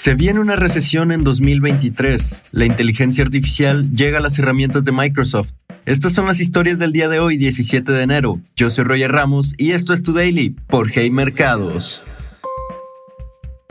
Se viene una recesión en 2023. La inteligencia artificial llega a las herramientas de Microsoft. Estas son las historias del día de hoy, 17 de enero. Yo soy Roger Ramos y esto es Tu Daily por Hey Mercados.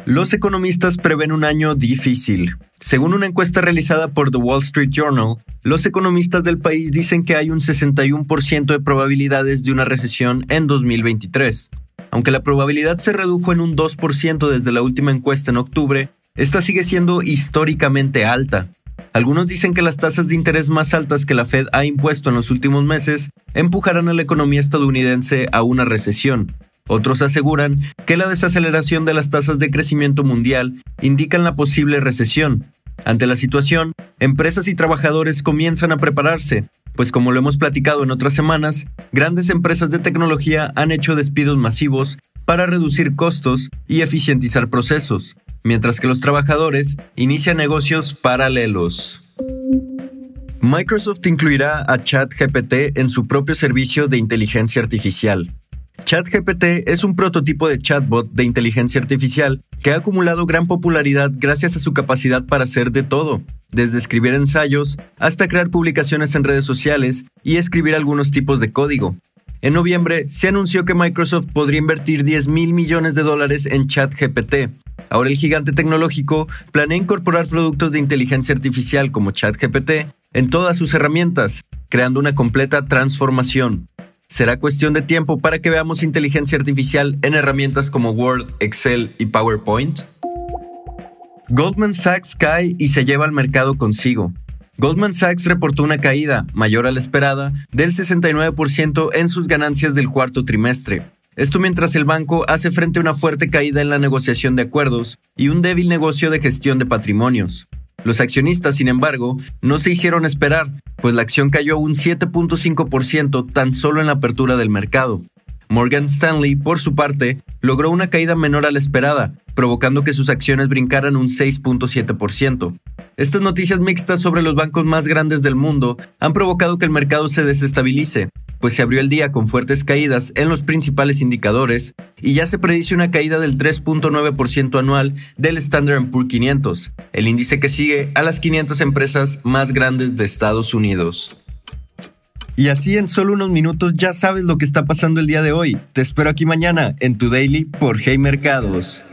Los economistas prevén un año difícil. Según una encuesta realizada por The Wall Street Journal, los economistas del país dicen que hay un 61% de probabilidades de una recesión en 2023. Aunque la probabilidad se redujo en un 2% desde la última encuesta en octubre, esta sigue siendo históricamente alta. Algunos dicen que las tasas de interés más altas que la Fed ha impuesto en los últimos meses empujarán a la economía estadounidense a una recesión. Otros aseguran que la desaceleración de las tasas de crecimiento mundial indican la posible recesión. Ante la situación, empresas y trabajadores comienzan a prepararse, pues como lo hemos platicado en otras semanas, grandes empresas de tecnología han hecho despidos masivos para reducir costos y eficientizar procesos, mientras que los trabajadores inician negocios paralelos. Microsoft incluirá a ChatGPT en su propio servicio de inteligencia artificial. ChatGPT es un prototipo de chatbot de inteligencia artificial que ha acumulado gran popularidad gracias a su capacidad para hacer de todo, desde escribir ensayos hasta crear publicaciones en redes sociales y escribir algunos tipos de código. En noviembre se anunció que Microsoft podría invertir 10 mil millones de dólares en ChatGPT. Ahora el gigante tecnológico planea incorporar productos de inteligencia artificial como ChatGPT en todas sus herramientas, creando una completa transformación. Será cuestión de tiempo para que veamos inteligencia artificial en herramientas como Word, Excel y PowerPoint. Goldman Sachs cae y se lleva al mercado consigo. Goldman Sachs reportó una caída, mayor a la esperada, del 69% en sus ganancias del cuarto trimestre. Esto mientras el banco hace frente a una fuerte caída en la negociación de acuerdos y un débil negocio de gestión de patrimonios. Los accionistas, sin embargo, no se hicieron esperar, pues la acción cayó un 7.5% tan solo en la apertura del mercado. Morgan Stanley, por su parte, logró una caída menor a la esperada, provocando que sus acciones brincaran un 6.7%. Estas noticias mixtas sobre los bancos más grandes del mundo han provocado que el mercado se desestabilice, pues se abrió el día con fuertes caídas en los principales indicadores y ya se predice una caída del 3.9% anual del Standard Poor's 500, el índice que sigue a las 500 empresas más grandes de Estados Unidos. Y así en solo unos minutos ya sabes lo que está pasando el día de hoy. Te espero aquí mañana en tu daily por Hey Mercados.